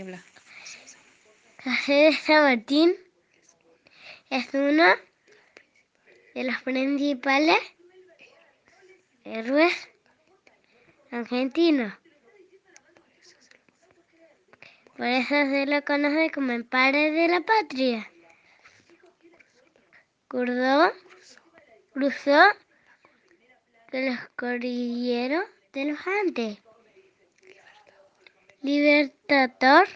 Habla. La sede de San Martín es uno de los principales héroes argentinos. Por eso se lo conoce como el padre de la patria. Cruzó, cruzó los cordilleros de los Andes. Libertador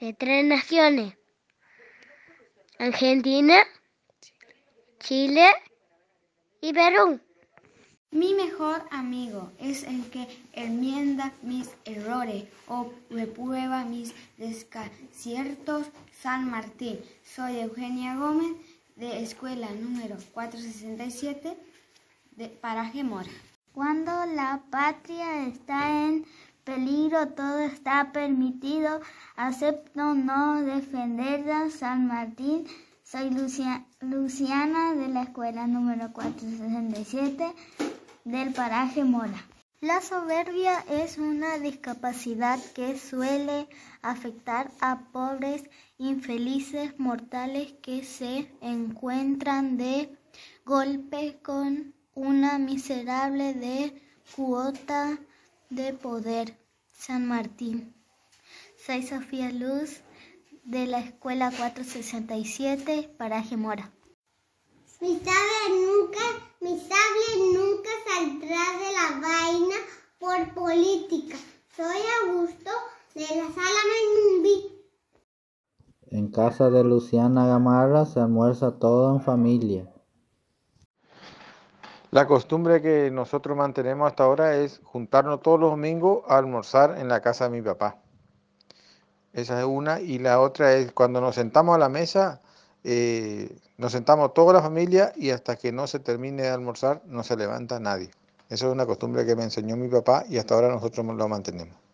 de tres naciones. Argentina, Chile y Perú. Mi mejor amigo es el que enmienda mis errores o reprueba mis desaciertos. San Martín. Soy Eugenia Gómez de escuela número 467 de Paraje Mora. Cuando la patria está en peligro, todo está permitido. Acepto no defenderla. San Martín. Soy Luciana de la escuela número 467 del paraje Mora. La soberbia es una discapacidad que suele afectar a pobres infelices mortales que se encuentran de golpe con una miserable de cuota de poder. San Martín. Soy Sofía Luz de la Escuela 467, Paraje Mora. Mi sable nunca, mi sable nunca saldrá de la vaina por política. Soy Augusto de la Sala Menví. En casa de Luciana Gamarra se almuerza todo en familia. La costumbre que nosotros mantenemos hasta ahora es juntarnos todos los domingos a almorzar en la casa de mi papá. Esa es una. Y la otra es cuando nos sentamos a la mesa, eh, nos sentamos toda la familia y hasta que no se termine de almorzar no se levanta nadie. Eso es una costumbre que me enseñó mi papá y hasta ahora nosotros lo mantenemos.